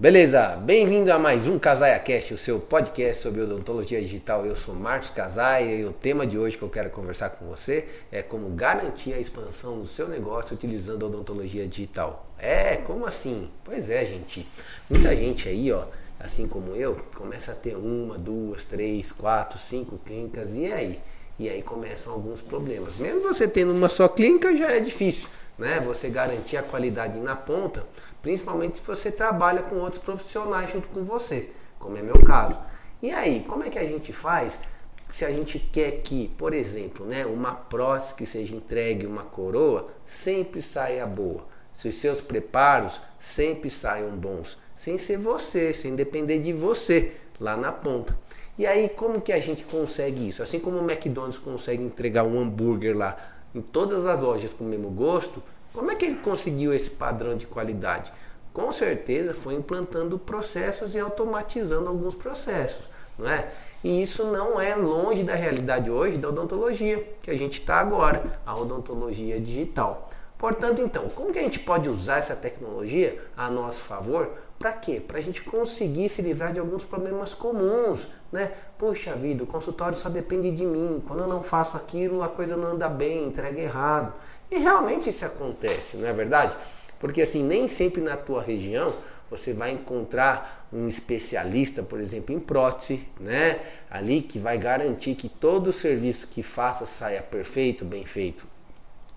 Beleza, bem-vindo a mais um Casaia Cast, o seu podcast sobre odontologia digital. Eu sou Marcos Casaia e o tema de hoje que eu quero conversar com você é como garantir a expansão do seu negócio utilizando a odontologia digital. É, como assim? Pois é, gente. Muita gente aí, ó, assim como eu, começa a ter uma, duas, três, quatro, cinco clínicas e aí? E aí começam alguns problemas. Mesmo você tendo uma só clínica já é difícil né? Você garantir a qualidade na ponta, principalmente se você trabalha com outros profissionais junto com você, como é meu caso. E aí, como é que a gente faz se a gente quer que, por exemplo, né, uma prótese que seja entregue, uma coroa, sempre saia boa? Se os seus preparos sempre saiam bons, sem ser você, sem depender de você lá na ponta. E aí, como que a gente consegue isso? Assim como o McDonald's consegue entregar um hambúrguer lá em todas as lojas com o mesmo gosto, como é que ele conseguiu esse padrão de qualidade? Com certeza foi implantando processos e automatizando alguns processos, não é? E isso não é longe da realidade hoje da odontologia, que a gente está agora, a odontologia digital. Portanto, então, como que a gente pode usar essa tecnologia a nosso favor? Para quê? Para a gente conseguir se livrar de alguns problemas comuns, né? Puxa vida, o consultório só depende de mim. Quando eu não faço aquilo, a coisa não anda bem, entrega errado. E realmente isso acontece, não é verdade? Porque assim, nem sempre na tua região você vai encontrar um especialista, por exemplo, em prótese, né? Ali que vai garantir que todo o serviço que faça saia perfeito, bem feito.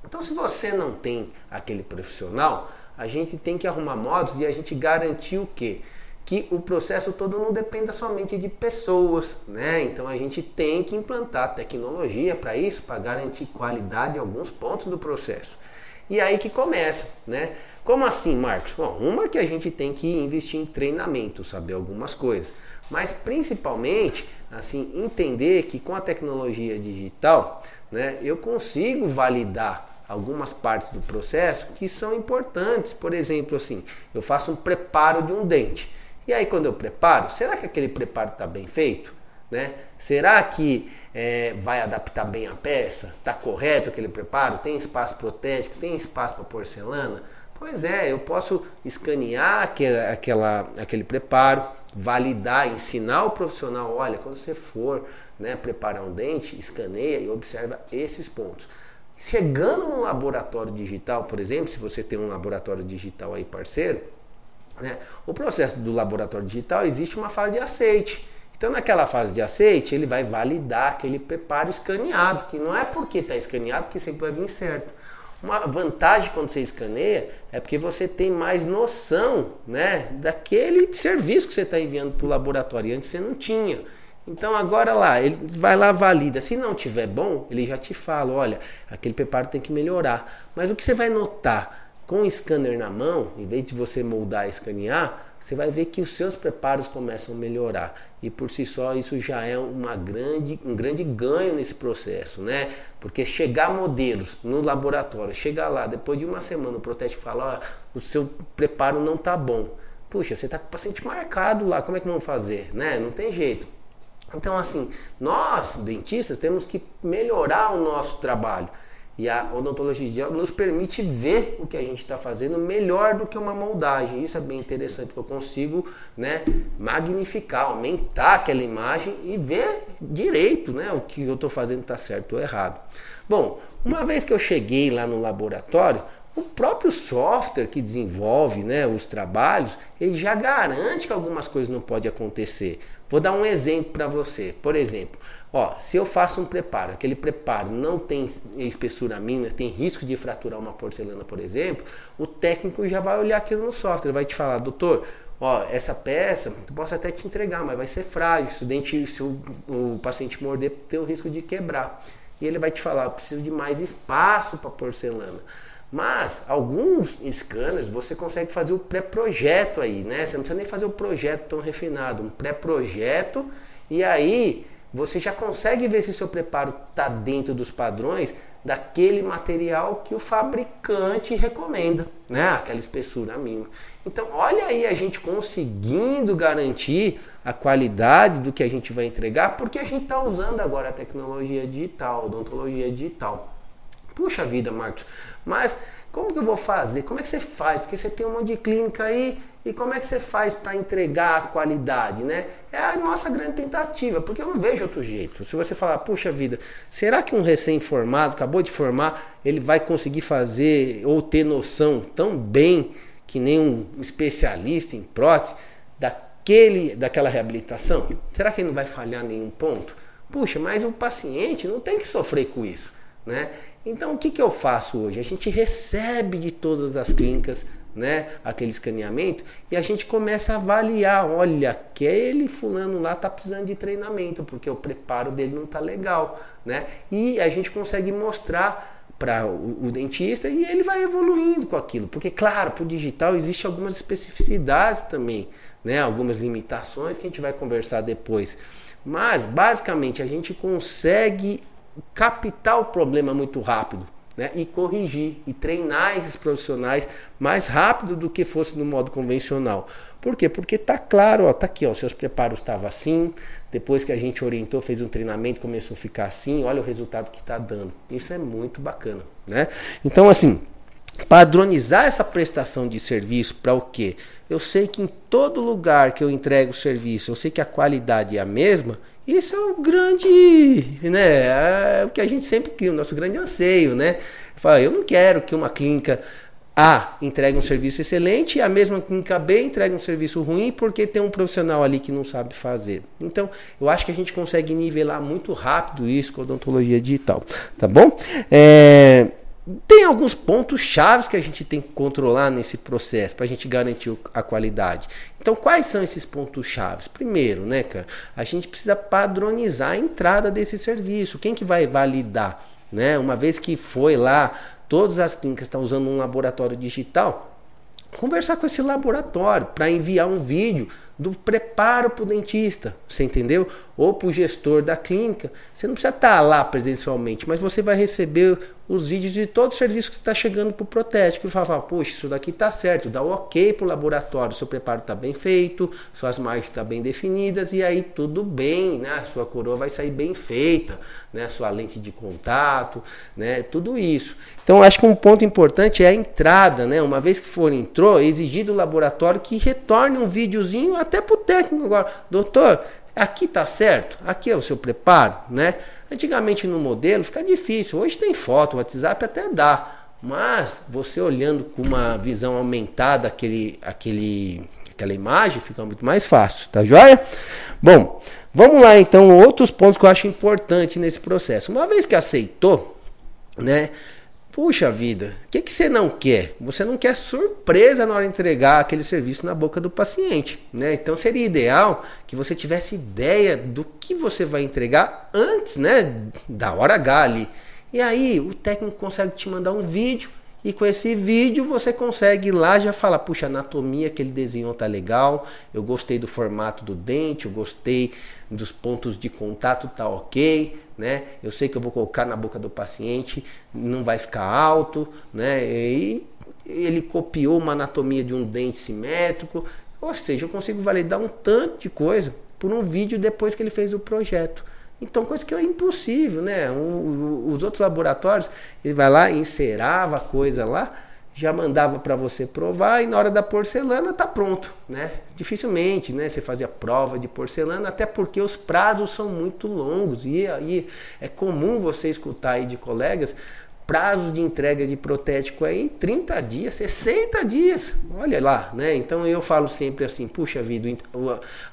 Então, se você não tem aquele profissional, a gente tem que arrumar modos de a gente garantir o quê? Que o processo todo não dependa somente de pessoas, né? Então a gente tem que implantar tecnologia para isso, para garantir qualidade em alguns pontos do processo. E aí que começa, né? Como assim, Marcos? Bom, uma que a gente tem que investir em treinamento, saber algumas coisas, mas principalmente, assim, entender que com a tecnologia digital, né, eu consigo validar algumas partes do processo que são importantes. Por exemplo, assim, eu faço um preparo de um dente. E aí, quando eu preparo, será que aquele preparo está bem feito? Né? Será que é, vai adaptar bem a peça? Está correto aquele preparo? Tem espaço protético? Tem espaço para porcelana? Pois é, eu posso escanear aquele, aquela, aquele preparo, validar, ensinar o profissional, olha, quando você for né, preparar um dente, escaneia e observa esses pontos. Chegando no laboratório digital, por exemplo, se você tem um laboratório digital aí parceiro, né, o processo do laboratório digital existe uma fase de aceite. Então, naquela fase de aceite, ele vai validar aquele preparo escaneado, que não é porque está escaneado que sempre vai vir certo. Uma vantagem quando você escaneia é porque você tem mais noção né, daquele serviço que você está enviando para o laboratório. Antes você não tinha. Então agora lá, ele vai lá, valida. Se não tiver bom, ele já te fala, olha, aquele preparo tem que melhorar. Mas o que você vai notar com o scanner na mão, em vez de você moldar e escanear, você vai ver que os seus preparos começam a melhorar. E por si só isso já é uma grande, um grande ganho nesse processo, né? Porque chegar modelos no laboratório, chegar lá, depois de uma semana o protético fala, ó, o seu preparo não tá bom. Puxa, você tá com o paciente marcado lá, como é que vamos fazer? Né? Não tem jeito. Então, assim, nós, dentistas, temos que melhorar o nosso trabalho. E a odontologia nos permite ver o que a gente está fazendo melhor do que uma moldagem. Isso é bem interessante, porque eu consigo né, magnificar, aumentar aquela imagem e ver direito né, o que eu estou fazendo está certo ou errado. Bom, uma vez que eu cheguei lá no laboratório, o próprio software que desenvolve né, os trabalhos, ele já garante que algumas coisas não podem acontecer. Vou dar um exemplo para você. Por exemplo, ó, se eu faço um preparo, aquele preparo não tem espessura mínima, tem risco de fraturar uma porcelana, por exemplo, o técnico já vai olhar aquilo no software, vai te falar, doutor, ó, essa peça, eu posso até te entregar, mas vai ser frágil, se o, dente, se o, o paciente morder, tem o risco de quebrar. E ele vai te falar, preciso de mais espaço para porcelana. Mas alguns scanners você consegue fazer o pré-projeto aí, né? Você não precisa nem fazer o projeto tão refinado, um pré-projeto e aí você já consegue ver se seu preparo está dentro dos padrões daquele material que o fabricante recomenda, né? Aquela espessura mínima. Então, olha aí a gente conseguindo garantir a qualidade do que a gente vai entregar, porque a gente está usando agora a tecnologia digital, odontologia digital. Puxa vida, Marcos, mas como que eu vou fazer? Como é que você faz? Porque você tem um monte de clínica aí E como é que você faz para entregar a qualidade, né? É a nossa grande tentativa, porque eu não vejo outro jeito. Se você falar, puxa vida, será que um recém-formado, acabou de formar, ele vai conseguir fazer ou ter noção tão bem que nem um especialista em prótese daquele, daquela reabilitação? Será que ele não vai falhar em nenhum ponto? Puxa, mas o paciente não tem que sofrer com isso, né? Então o que, que eu faço hoje? A gente recebe de todas as clínicas né, aquele escaneamento e a gente começa a avaliar, olha, aquele fulano lá tá precisando de treinamento porque o preparo dele não tá legal, né? E a gente consegue mostrar para o, o, dentista e ele vai evoluindo com aquilo, porque claro, para o digital existe algumas especificidades também, né? Algumas limitações que a gente vai conversar depois. Mas basicamente a gente consegue captar o problema muito rápido né, e corrigir e treinar esses profissionais mais rápido do que fosse no modo convencional. Por quê? Porque tá claro, ó, tá aqui, ó, seus preparos estavam assim, depois que a gente orientou, fez um treinamento, começou a ficar assim, olha o resultado que está dando. Isso é muito bacana, né? Então assim, padronizar essa prestação de serviço para o quê? Eu sei que em todo lugar que eu entrego o serviço, eu sei que a qualidade é a mesma, isso é o grande, né? É o que a gente sempre cria, o nosso grande anseio, né? Fala, eu não quero que uma clínica A entregue um serviço excelente e a mesma clínica B entregue um serviço ruim porque tem um profissional ali que não sabe fazer. Então, eu acho que a gente consegue nivelar muito rápido isso com a odontologia digital, tá bom? É tem alguns pontos chaves que a gente tem que controlar nesse processo para a gente garantir a qualidade. Então, quais são esses pontos chaves? Primeiro, né, cara, a gente precisa padronizar a entrada desse serviço. Quem que vai validar, né? Uma vez que foi lá, todas as clínicas estão usando um laboratório digital, conversar com esse laboratório para enviar um vídeo do preparo para o dentista, você entendeu? Ou para o gestor da clínica. Você não precisa estar lá presencialmente, mas você vai receber os vídeos de todo o serviço que está chegando para o protético e falar, poxa, isso daqui está certo, dá o ok para o laboratório, seu preparo está bem feito, suas marcas estão tá bem definidas e aí tudo bem, né? A sua coroa vai sair bem feita, né? A sua lente de contato, né? Tudo isso. Então acho que um ponto importante é a entrada, né? Uma vez que for entrou, exigir do laboratório que retorne um videozinho até para o técnico agora, doutor, aqui tá certo, aqui é o seu preparo, né? Antigamente no modelo fica difícil, hoje tem foto, WhatsApp até dá, mas você olhando com uma visão aumentada aquele, aquele, aquela imagem fica muito mais fácil, tá joia? Bom, vamos lá então, outros pontos que eu acho importante nesse processo. Uma vez que aceitou, né? Puxa vida, o que, que você não quer? Você não quer surpresa na hora de entregar aquele serviço na boca do paciente. Né? Então seria ideal que você tivesse ideia do que você vai entregar antes né, da hora H ali. E aí o técnico consegue te mandar um vídeo e com esse vídeo você consegue ir lá já falar, puxa, anatomia que ele desenhou tá legal, eu gostei do formato do dente, eu gostei dos pontos de contato, tá ok, né? Eu sei que eu vou colocar na boca do paciente, não vai ficar alto, né? E ele copiou uma anatomia de um dente simétrico, ou seja, eu consigo validar um tanto de coisa por um vídeo depois que ele fez o projeto. Então, coisa que é impossível, né? os outros laboratórios, ele vai lá, encerava a coisa lá, já mandava para você provar e na hora da porcelana tá pronto, né? Dificilmente, né? Você fazia prova de porcelana, até porque os prazos são muito longos e aí é comum você escutar aí de colegas prazos de entrega de protético aí 30 dias, 60 dias. Olha lá, né? Então eu falo sempre assim, puxa vida,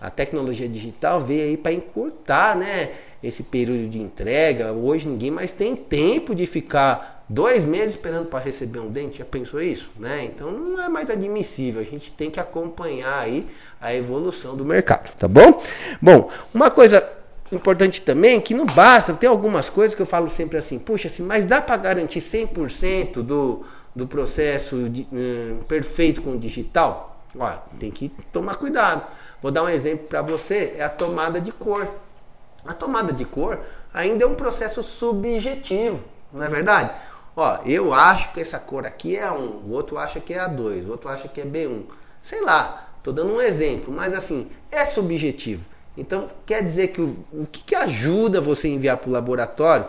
a tecnologia digital veio aí para encurtar, né? Esse período de entrega. Hoje ninguém mais tem tempo de ficar dois meses esperando para receber um dente. Já pensou isso, né? Então não é mais admissível. A gente tem que acompanhar aí a evolução do mercado, tá bom? Bom, uma coisa importante também que não basta, tem algumas coisas que eu falo sempre assim, puxa, assim, mas dá para garantir 100% do, do processo de, hum, perfeito com o digital? Ó, tem que tomar cuidado. Vou dar um exemplo para você, é a tomada de cor. A tomada de cor ainda é um processo subjetivo, não é verdade? Ó, eu acho que essa cor aqui é A1, o outro acha que é A2, o outro acha que é B1. Sei lá, tô dando um exemplo, mas assim, é subjetivo. Então, quer dizer que o, o que, que ajuda você enviar para o laboratório,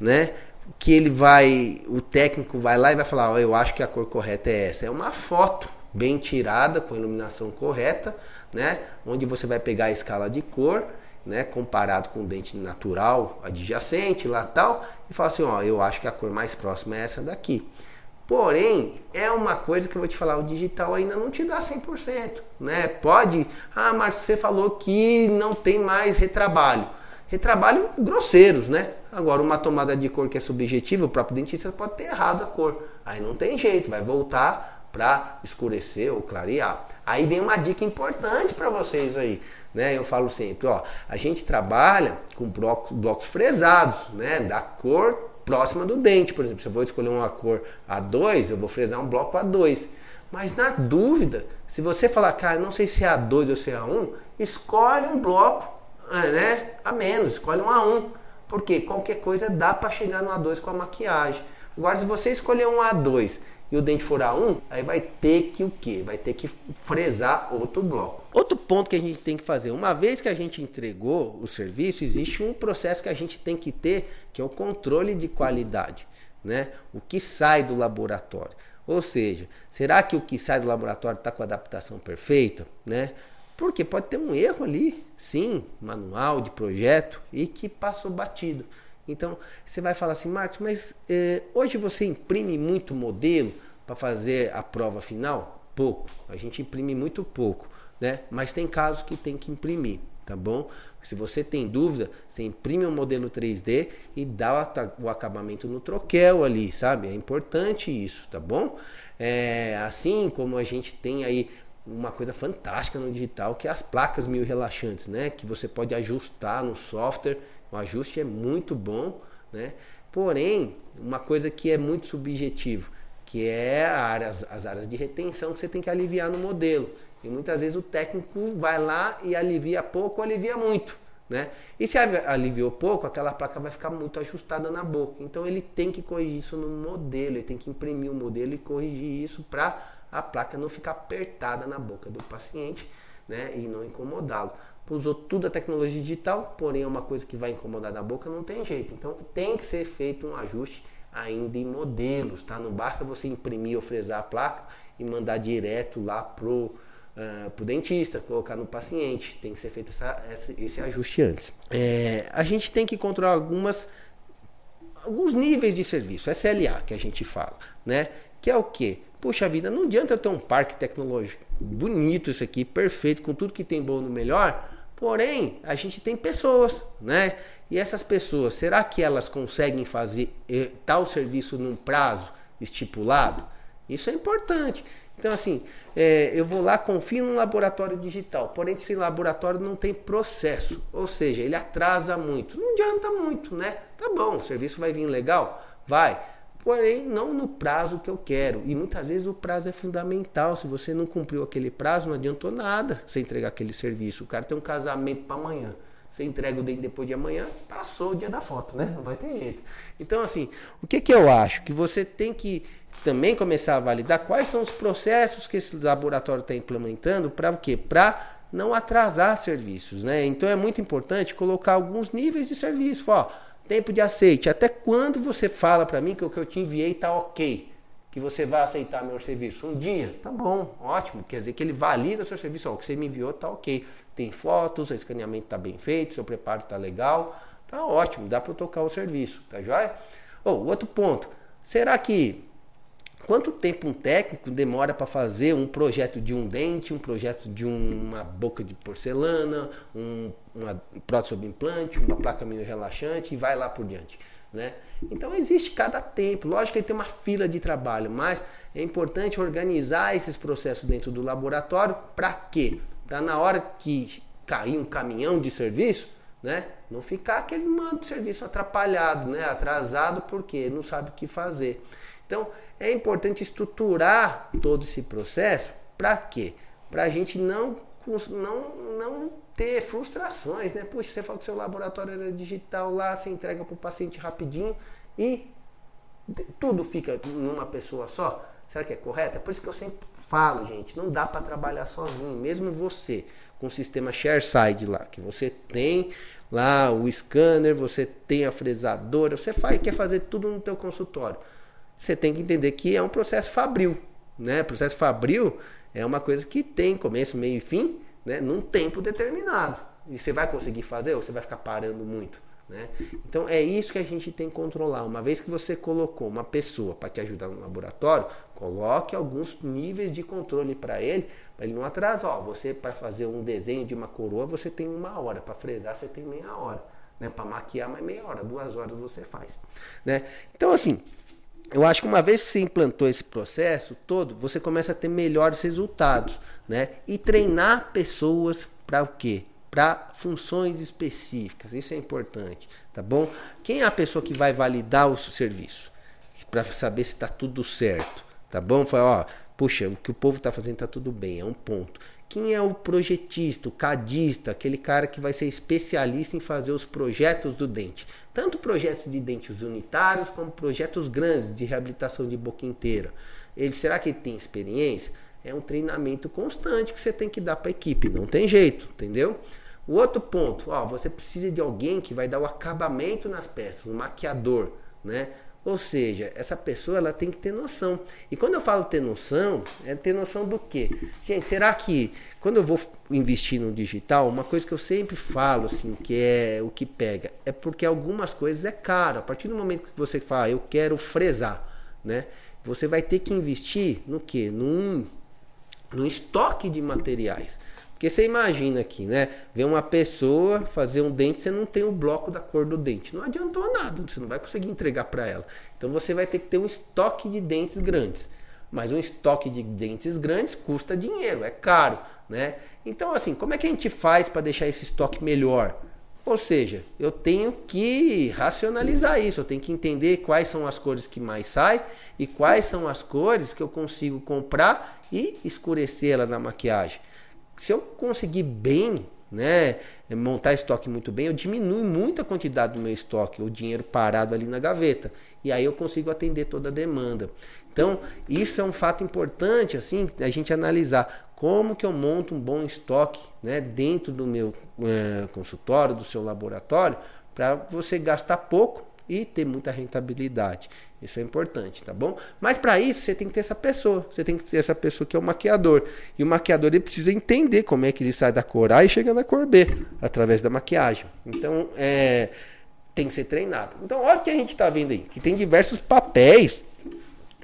né? Que ele vai, o técnico vai lá e vai falar, oh, eu acho que a cor correta é essa. É uma foto, bem tirada, com iluminação correta, né? Onde você vai pegar a escala de cor, né? Comparado com o dente natural adjacente lá tal, e falar assim, ó, eu acho que a cor mais próxima é essa daqui. Porém, é uma coisa que eu vou te falar, o digital ainda não te dá 100%, né? Pode, ah, Marcos, você falou que não tem mais retrabalho. Retrabalho grosseiros, né? Agora, uma tomada de cor que é subjetiva, o próprio dentista pode ter errado a cor. Aí não tem jeito, vai voltar para escurecer ou clarear. Aí vem uma dica importante para vocês aí, né? Eu falo sempre, ó, a gente trabalha com blocos, blocos fresados, né? Da cor próxima do dente. Por exemplo, se eu vou escolher uma cor A2, eu vou fresar um bloco A2. Mas na dúvida, se você falar, cara, não sei se é A2 ou se é A1, escolhe um bloco é, né, a menos, escolhe um A1. Porque qualquer coisa dá para chegar no A2 com a maquiagem. Agora, se você escolher um A2 e o dente for A1, aí vai ter que o quê? Vai ter que fresar outro bloco. Outro ponto que a gente tem que fazer, uma vez que a gente entregou o serviço, existe um processo que a gente tem que ter, que é o controle de qualidade, né? O que sai do laboratório. Ou seja, será que o que sai do laboratório está com a adaptação perfeita, né? Porque pode ter um erro ali, sim, manual de projeto e que passou batido. Então você vai falar assim, Marcos, mas eh, hoje você imprime muito modelo para fazer a prova final? Pouco. A gente imprime muito pouco, né? Mas tem casos que tem que imprimir, tá bom? Se você tem dúvida, você imprime um modelo 3D e dá o acabamento no troquel ali, sabe? É importante isso, tá bom? É, assim como a gente tem aí uma coisa fantástica no digital, que é as placas mil relaxantes, né? Que você pode ajustar no software o ajuste é muito bom, né? Porém, uma coisa que é muito subjetivo, que é área, as, as áreas de retenção que você tem que aliviar no modelo. E muitas vezes o técnico vai lá e alivia pouco ou alivia muito. Né? E se aliviou pouco, aquela placa vai ficar muito ajustada na boca. Então ele tem que corrigir isso no modelo, ele tem que imprimir o modelo e corrigir isso para a placa não ficar apertada na boca do paciente né? e não incomodá-lo usou tudo a tecnologia digital, porém é uma coisa que vai incomodar na boca, não tem jeito. Então tem que ser feito um ajuste ainda em modelos, tá? Não basta você imprimir ou fresar a placa e mandar direto lá pro, uh, pro dentista, colocar no paciente. Tem que ser feito essa, essa, esse ajuste antes. É, a gente tem que controlar algumas alguns níveis de serviço, SLA que a gente fala, né? Que é o que? Puxa vida, não adianta eu ter um parque tecnológico bonito isso aqui, perfeito, com tudo que tem bom no melhor, Porém, a gente tem pessoas, né? E essas pessoas, será que elas conseguem fazer eh, tal serviço num prazo estipulado? Isso é importante. Então, assim, é, eu vou lá, confio num laboratório digital, porém esse laboratório não tem processo, ou seja, ele atrasa muito. Não adianta muito, né? Tá bom, o serviço vai vir legal? Vai porém não no prazo que eu quero. E muitas vezes o prazo é fundamental. Se você não cumpriu aquele prazo, não adiantou nada você entregar aquele serviço. O cara tem um casamento para amanhã. Você entrega o dente depois de amanhã, passou o dia da foto, né? Não vai ter jeito. Então, assim, o que, que eu acho? Que você tem que também começar a validar quais são os processos que esse laboratório está implementando para o quê? Para não atrasar serviços, né? Então é muito importante colocar alguns níveis de serviço. Ó, Tempo de aceite. Até quando você fala para mim que o que eu te enviei tá ok? Que você vai aceitar meu serviço? Um dia? Tá bom, ótimo. Quer dizer que ele valida o seu serviço. Ó, o que você me enviou tá ok. Tem fotos, o escaneamento tá bem feito, seu preparo tá legal. Tá ótimo, dá para tocar o serviço, tá joia? Oh, outro ponto. Será que Quanto tempo um técnico demora para fazer um projeto de um dente, um projeto de uma boca de porcelana, um, uma prótese sobre implante, uma placa meio relaxante e vai lá por diante? Né? Então existe cada tempo. Lógico que tem uma fila de trabalho, mas é importante organizar esses processos dentro do laboratório. Para quê? Para na hora que cair um caminhão de serviço, né? Não ficar aquele mando de serviço atrapalhado, né? Atrasado porque não sabe o que fazer. Então, é importante estruturar todo esse processo para quê? Para a gente não, não, não ter frustrações, né? Puxa, você falou que seu laboratório era digital lá, você entrega para o paciente rapidinho e tudo fica numa pessoa só. Será que é correto? É por isso que eu sempre falo, gente, não dá para trabalhar sozinho, mesmo você com o sistema ShareSide lá, que você tem lá o scanner, você tem a fresadora, você faz, quer fazer tudo no teu consultório você tem que entender que é um processo fabril. Né? Processo fabril é uma coisa que tem começo, meio e fim, né, num tempo determinado. E você vai conseguir fazer ou você vai ficar parando muito? Né? Então é isso que a gente tem que controlar. Uma vez que você colocou uma pessoa para te ajudar no laboratório, coloque alguns níveis de controle para ele, para ele não atrasar. Ó, você para fazer um desenho de uma coroa você tem uma hora, para fresar você tem meia hora, né? Para maquiar mais meia hora, duas horas você faz, né? Então assim, eu acho que uma vez que você implantou esse processo todo, você começa a ter melhores resultados, né? E treinar pessoas para o quê? Para funções específicas. Isso é importante, tá bom? Quem é a pessoa que vai validar o serviço? Para saber se está tudo certo, tá bom? Fala, ó, puxa, o que o povo está fazendo está tudo bem, é um ponto. Quem é o projetista, o cadista, aquele cara que vai ser especialista em fazer os projetos do dente? Tanto projetos de dentes unitários como projetos grandes de reabilitação de boca inteira. Ele será que ele tem experiência? É um treinamento constante que você tem que dar para a equipe, não tem jeito, entendeu? O outro ponto, ó, você precisa de alguém que vai dar o acabamento nas peças, um maquiador, né? Ou seja, essa pessoa ela tem que ter noção. E quando eu falo ter noção, é ter noção do quê? Gente, será que quando eu vou investir no digital, uma coisa que eu sempre falo, assim, que é o que pega, é porque algumas coisas é caro. A partir do momento que você fala, eu quero fresar, né? Você vai ter que investir no quê? Num, num estoque de materiais. Porque você imagina aqui, né? Ver uma pessoa fazer um dente, você não tem o bloco da cor do dente. Não adiantou nada, você não vai conseguir entregar para ela. Então você vai ter que ter um estoque de dentes grandes. Mas um estoque de dentes grandes custa dinheiro, é caro, né? Então assim, como é que a gente faz para deixar esse estoque melhor? Ou seja, eu tenho que racionalizar isso, eu tenho que entender quais são as cores que mais saem e quais são as cores que eu consigo comprar e escurecer ela na maquiagem se eu conseguir bem, né, montar estoque muito bem, eu diminuo muito a quantidade do meu estoque, o dinheiro parado ali na gaveta, e aí eu consigo atender toda a demanda. Então, isso é um fato importante, assim, a gente analisar como que eu monto um bom estoque, né, dentro do meu é, consultório, do seu laboratório, para você gastar pouco e ter muita rentabilidade. Isso é importante, tá bom? Mas para isso você tem que ter essa pessoa. Você tem que ter essa pessoa que é o maquiador. E o maquiador ele precisa entender como é que ele sai da cor A e chega na cor B através da maquiagem. Então, é, tem que ser treinado. Então, olha o que a gente está vendo aí, que tem diversos papéis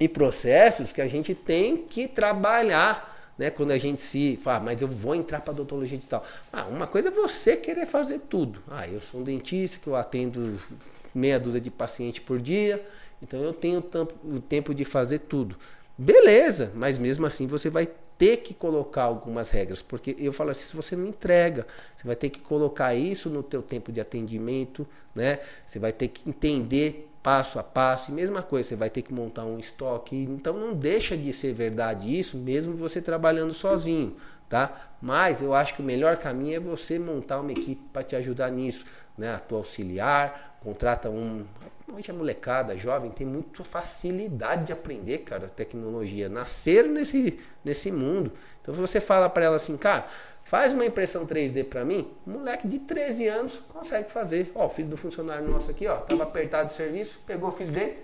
e processos que a gente tem que trabalhar. Né, quando a gente se fala, ah, mas eu vou entrar para odontologia digital. Ah, uma coisa é você querer fazer tudo. Ah, eu sou um dentista que eu atendo meia dúzia de pacientes por dia, então eu tenho o tempo de fazer tudo. Beleza, mas mesmo assim você vai ter que colocar algumas regras, porque eu falo assim, se você não entrega, você vai ter que colocar isso no teu tempo de atendimento, né? Você vai ter que entender passo a passo, e mesma coisa, você vai ter que montar um estoque, então não deixa de ser verdade isso, mesmo você trabalhando sozinho, tá? Mas eu acho que o melhor caminho é você montar uma equipe para te ajudar nisso, né? A tua auxiliar, contrata um. Hoje a molecada jovem tem muita facilidade de aprender, cara, tecnologia. Nasceram nesse, nesse mundo. Então, se você fala para ela assim, cara, faz uma impressão 3D para mim, um moleque de 13 anos consegue fazer. Ó, o filho do funcionário nosso aqui, ó, tava apertado de serviço, pegou o filho dele,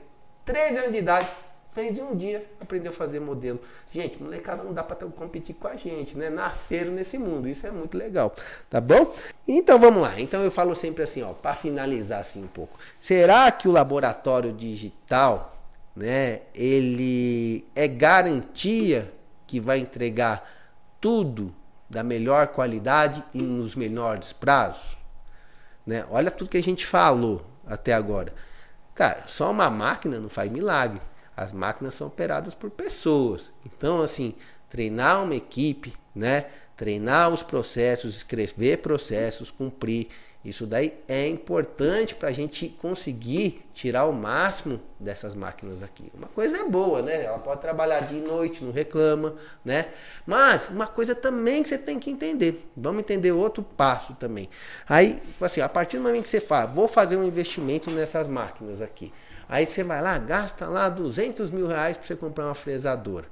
13 anos de idade, Fez em um dia, aprendeu a fazer modelo. Gente, molecada não dá para competir com a gente, né? Nasceram nesse mundo, isso é muito legal, tá bom? Então vamos lá. Então eu falo sempre assim, ó, para finalizar assim um pouco. Será que o laboratório digital, né, ele é garantia que vai entregar tudo da melhor qualidade e nos menores prazos? Né? Olha tudo que a gente falou até agora. Cara, só uma máquina não faz milagre. As máquinas são operadas por pessoas. Então, assim, treinar uma equipe, né? Treinar os processos, escrever processos, cumprir. Isso daí é importante para a gente conseguir tirar o máximo dessas máquinas aqui. Uma coisa é boa, né? Ela pode trabalhar dia e noite, não reclama, né? Mas uma coisa também que você tem que entender. Vamos entender outro passo também. Aí, assim, a partir do momento que você fala, vou fazer um investimento nessas máquinas aqui. Aí você vai lá, gasta lá 200 mil reais para você comprar uma fresadora.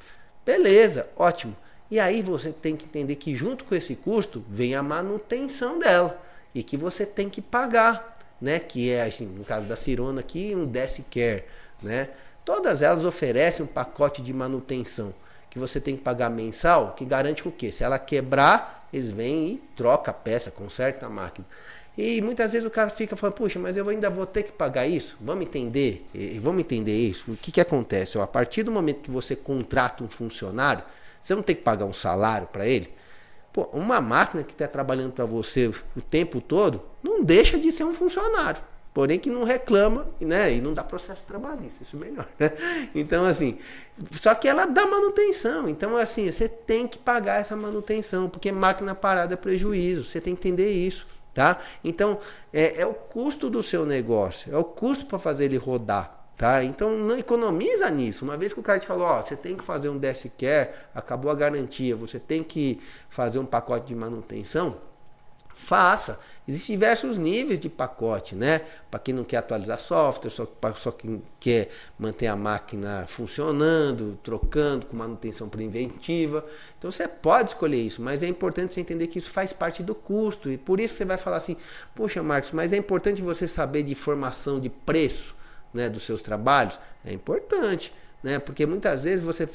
Beleza, ótimo. E aí você tem que entender que junto com esse custo vem a manutenção dela e que você tem que pagar, né? Que é assim, no caso da Cirona aqui, um Desk Care, né? Todas elas oferecem um pacote de manutenção que você tem que pagar mensal, que garante o quê? Se ela quebrar, eles vêm e troca a peça, conserta a máquina. E muitas vezes o cara fica falando, puxa, mas eu ainda vou ter que pagar isso? Vamos entender, vamos entender isso. O que, que acontece? A partir do momento que você contrata um funcionário, você não tem que pagar um salário para ele. Pô, uma máquina que está trabalhando para você o tempo todo não deixa de ser um funcionário. Porém que não reclama, né? E não dá processo trabalhista, isso é melhor, né? Então, assim, só que ela dá manutenção. Então, assim, você tem que pagar essa manutenção, porque máquina parada é prejuízo. Você tem que entender isso. Tá? Então, é, é o custo do seu negócio, é o custo para fazer ele rodar. Tá? Então não economiza nisso. Uma vez que o cara te falou, ó, você tem que fazer um desk care, acabou a garantia, você tem que fazer um pacote de manutenção, faça. Existem diversos níveis de pacote, né? Para quem não quer atualizar software, só, só quem quer manter a máquina funcionando, trocando com manutenção preventiva. Então você pode escolher isso, mas é importante você entender que isso faz parte do custo. E por isso você vai falar assim: Poxa, Marcos, mas é importante você saber de formação de preço né, dos seus trabalhos? É importante. Né? Porque muitas vezes você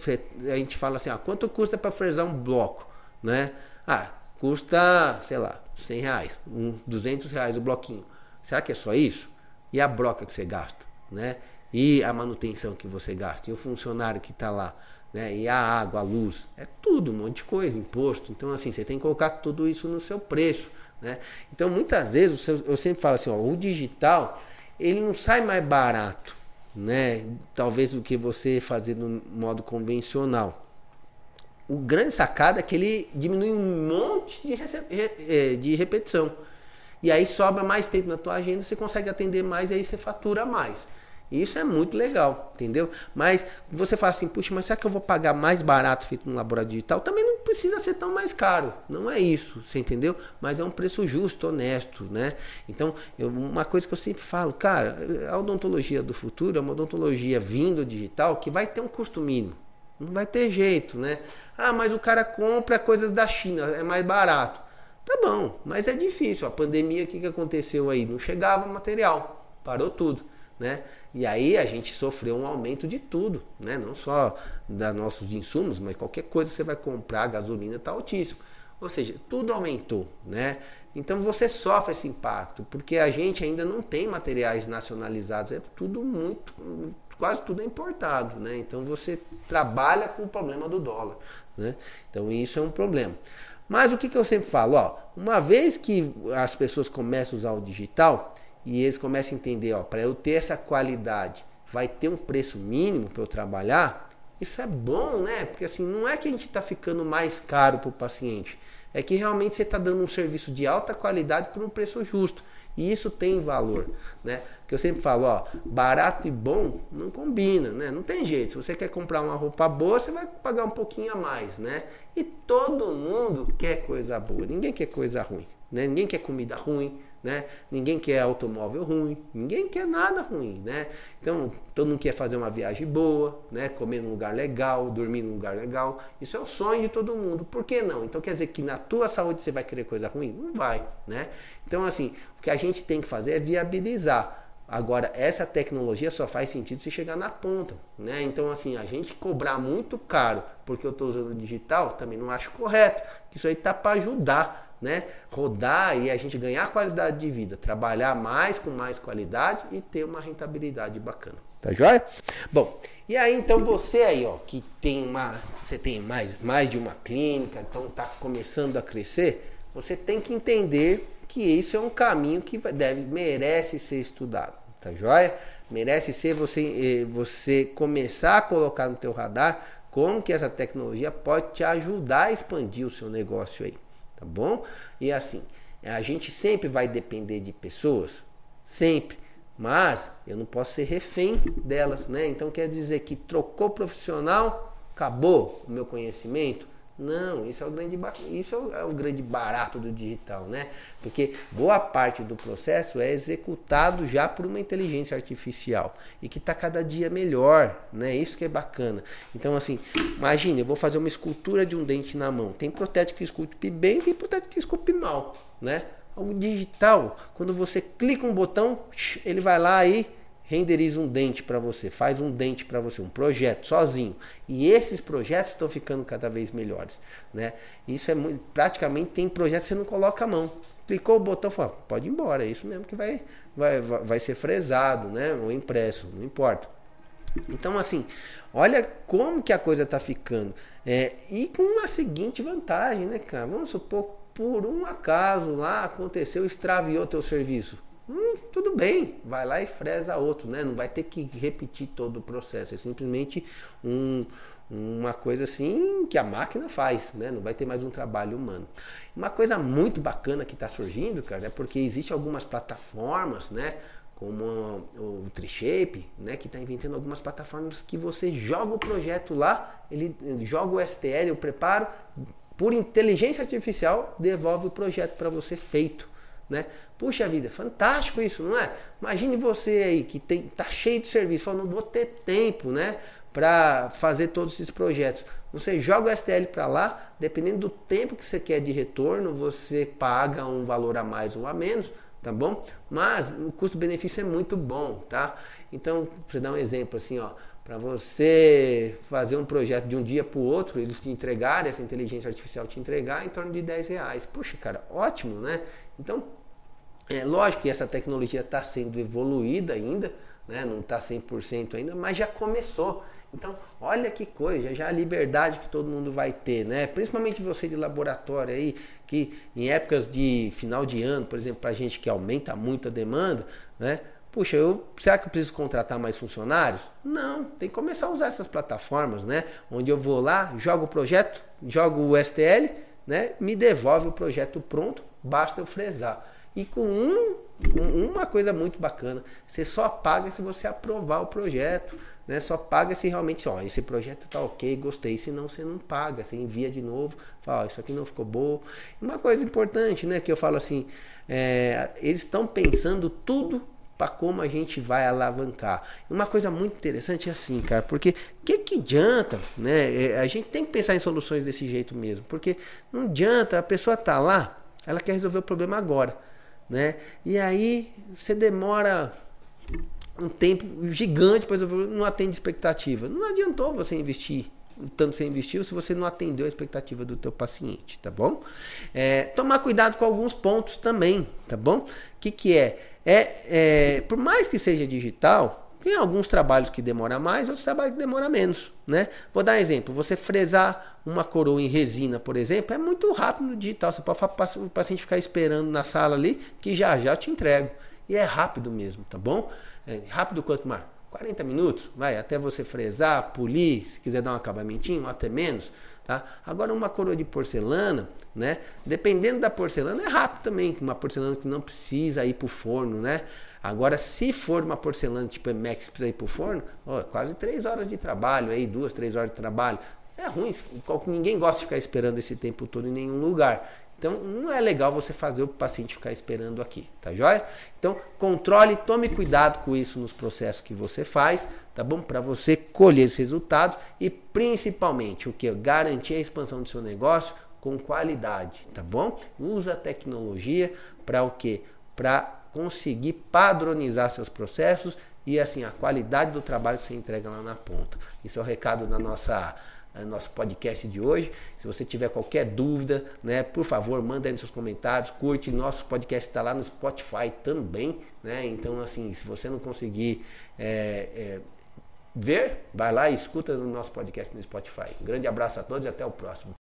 a gente fala assim, ah, quanto custa para fresar um bloco, né? Ah, custa, sei lá, 100 reais, um, 200 reais o bloquinho. Será que é só isso? E a broca que você gasta, né? E a manutenção que você gasta, e o funcionário que está lá, né? E a água, a luz, é tudo, um monte de coisa, imposto. Então, assim, você tem que colocar tudo isso no seu preço, né? Então, muitas vezes, eu sempre falo assim, ó, o digital, ele não sai mais barato, né? Talvez do que você fazer no modo convencional o grande sacada é que ele diminui um monte de, é, de repetição. E aí sobra mais tempo na tua agenda, você consegue atender mais e aí você fatura mais. Isso é muito legal, entendeu? Mas você fala assim, puxa, mas será que eu vou pagar mais barato feito no laboratório digital? Também não precisa ser tão mais caro. Não é isso, você entendeu? Mas é um preço justo, honesto, né? Então, eu, uma coisa que eu sempre falo, cara, a odontologia do futuro é uma odontologia vindo digital que vai ter um custo mínimo. Não vai ter jeito, né? Ah, mas o cara compra coisas da China, é mais barato. Tá bom, mas é difícil. A pandemia, o que, que aconteceu aí? Não chegava material, parou tudo, né? E aí a gente sofreu um aumento de tudo, né? Não só da nossos insumos, mas qualquer coisa que você vai comprar, gasolina está altíssimo. Ou seja, tudo aumentou, né? Então você sofre esse impacto, porque a gente ainda não tem materiais nacionalizados, é tudo muito quase tudo é importado, né? Então você trabalha com o problema do dólar, né? Então isso é um problema. Mas o que, que eu sempre falo, ó, uma vez que as pessoas começam a usar o digital e eles começam a entender, ó, para eu ter essa qualidade, vai ter um preço mínimo para eu trabalhar, isso é bom, né? Porque assim, não é que a gente está ficando mais caro para o paciente, é que realmente você está dando um serviço de alta qualidade por um preço justo. E isso tem valor, né? Que eu sempre falo, ó, barato e bom não combina, né? Não tem jeito. Se você quer comprar uma roupa boa, você vai pagar um pouquinho a mais, né? E todo mundo quer coisa boa, ninguém quer coisa ruim, né? Ninguém quer comida ruim, né? Ninguém quer automóvel ruim, ninguém quer nada ruim, né? Então, todo mundo quer fazer uma viagem boa, né? Comer num lugar legal, dormir num lugar legal. Isso é o sonho de todo mundo. Por que não? Então quer dizer que na tua saúde você vai querer coisa ruim? Não vai, né? Então, assim, o que a gente tem que fazer é viabilizar. Agora, essa tecnologia só faz sentido se chegar na ponta, né? Então, assim, a gente cobrar muito caro porque eu estou usando digital, também não acho correto. Isso aí tá para ajudar né, rodar e a gente ganhar qualidade de vida, trabalhar mais com mais qualidade e ter uma rentabilidade bacana. Tá joia? Bom, e aí então você aí, ó, que tem uma, você tem mais, mais de uma clínica, então tá começando a crescer, você tem que entender que isso é um caminho que deve merece ser estudado, tá joia? Merece ser você eh, você começar a colocar no teu radar como que essa tecnologia pode te ajudar a expandir o seu negócio aí tá bom? E assim, a gente sempre vai depender de pessoas, sempre, mas eu não posso ser refém delas, né? Então quer dizer que trocou profissional, acabou o meu conhecimento? Não, isso é o grande, isso é o grande barato do digital, né? Porque boa parte do processo é executado já por uma inteligência artificial e que está cada dia melhor, né? Isso que é bacana. Então, assim, imagine, eu vou fazer uma escultura de um dente na mão. Tem protético que esculpe bem, tem protético que esculpe mal, né? Algo digital, quando você clica um botão, ele vai lá e renderiza um dente para você, faz um dente para você, um projeto sozinho. E esses projetos estão ficando cada vez melhores, né? Isso é muito, praticamente tem projetos que você não coloca a mão. Clicou o botão, fala, pode ir embora, é isso mesmo que vai, vai, vai ser fresado, né? Ou impresso, não importa. Então, assim, olha como que a coisa está ficando. É, e com uma seguinte vantagem, né, cara? Vamos supor, por um acaso lá aconteceu, extraviou teu serviço. Hum, tudo bem, vai lá e fresa outro, né? Não vai ter que repetir todo o processo. É simplesmente um, uma coisa assim que a máquina faz, né? Não vai ter mais um trabalho humano. Uma coisa muito bacana que está surgindo, cara, é porque existe algumas plataformas, né? Como o Trishape, né? Que está inventando algumas plataformas que você joga o projeto lá, ele joga o STL, o preparo, por inteligência artificial, devolve o projeto para você feito. Né? Puxa vida, fantástico isso, não é? Imagine você aí que tem, tá cheio de serviço, fala, não vou ter tempo, né? Para fazer todos esses projetos. Você joga o STL para lá, dependendo do tempo que você quer de retorno, você paga um valor a mais ou a menos, tá bom? Mas o custo-benefício é muito bom, tá? Então, você dar um exemplo assim, ó, para você fazer um projeto de um dia para o outro, eles te entregarem, essa inteligência artificial te entregar em torno de 10 reais. Puxa, cara, ótimo, né? Então, é lógico que essa tecnologia está sendo evoluída ainda, né? não está 100% ainda, mas já começou. Então, olha que coisa, já a liberdade que todo mundo vai ter, né? Principalmente você de laboratório aí, que em épocas de final de ano, por exemplo, para gente que aumenta muito a demanda, né? Puxa, eu, será que eu preciso contratar mais funcionários? Não, tem que começar a usar essas plataformas, né? Onde eu vou lá, jogo o projeto, jogo o STL, né? Me devolve o projeto pronto, basta eu fresar. E com um, uma coisa muito bacana, você só paga se você aprovar o projeto, né? Só paga se realmente, ó, esse projeto tá ok, gostei. Senão você não paga, você envia de novo, fala, ó, isso aqui não ficou bom. Uma coisa importante, né? Que eu falo assim, é, eles estão pensando tudo para como a gente vai alavancar. Uma coisa muito interessante é assim, cara, porque o que, que adianta, né? É, a gente tem que pensar em soluções desse jeito mesmo, porque não adianta, a pessoa tá lá, ela quer resolver o problema agora, né? E aí você demora um tempo gigante para não atende expectativa. Não adiantou você investir tanto você investiu se você não atendeu a expectativa do teu paciente, tá bom? É, tomar cuidado com alguns pontos também, tá bom? O que, que é? é, é, por mais que seja digital, tem alguns trabalhos que demoram mais, outros trabalhos que demoram menos, né? Vou dar um exemplo. Você fresar uma coroa em resina, por exemplo, é muito rápido no digital. Você pode o paciente ficar esperando na sala ali, que já já te entrego. E é rápido mesmo, tá bom? É rápido quanto mais? 40 minutos, vai, até você fresar, polir, se quiser dar um acabamentinho, até menos. Tá? Agora uma coroa de porcelana, né? Dependendo da porcelana é rápido também, uma porcelana que não precisa ir para o forno, né? Agora se for uma porcelana tipo Emex que precisa ir para o forno, quase três horas de trabalho aí, duas, três horas de trabalho. É ruim, ninguém gosta de ficar esperando esse tempo todo em nenhum lugar. Então, não é legal você fazer o paciente ficar esperando aqui, tá joia? Então, controle, tome cuidado com isso nos processos que você faz, tá bom? Para você colher esses resultados e principalmente o que? Garantir a expansão do seu negócio com qualidade, tá bom? Usa a tecnologia para o que? Para conseguir padronizar seus processos e assim a qualidade do trabalho que você entrega lá na ponta. Isso é o recado da nossa é, nosso podcast de hoje. Se você tiver qualquer dúvida, né, por favor, manda aí nos seus comentários, curte. Nosso podcast está lá no Spotify também, né? Então, assim, se você não conseguir é, é, ver, vai lá e escuta no nosso podcast no Spotify. Um grande abraço a todos e até o próximo.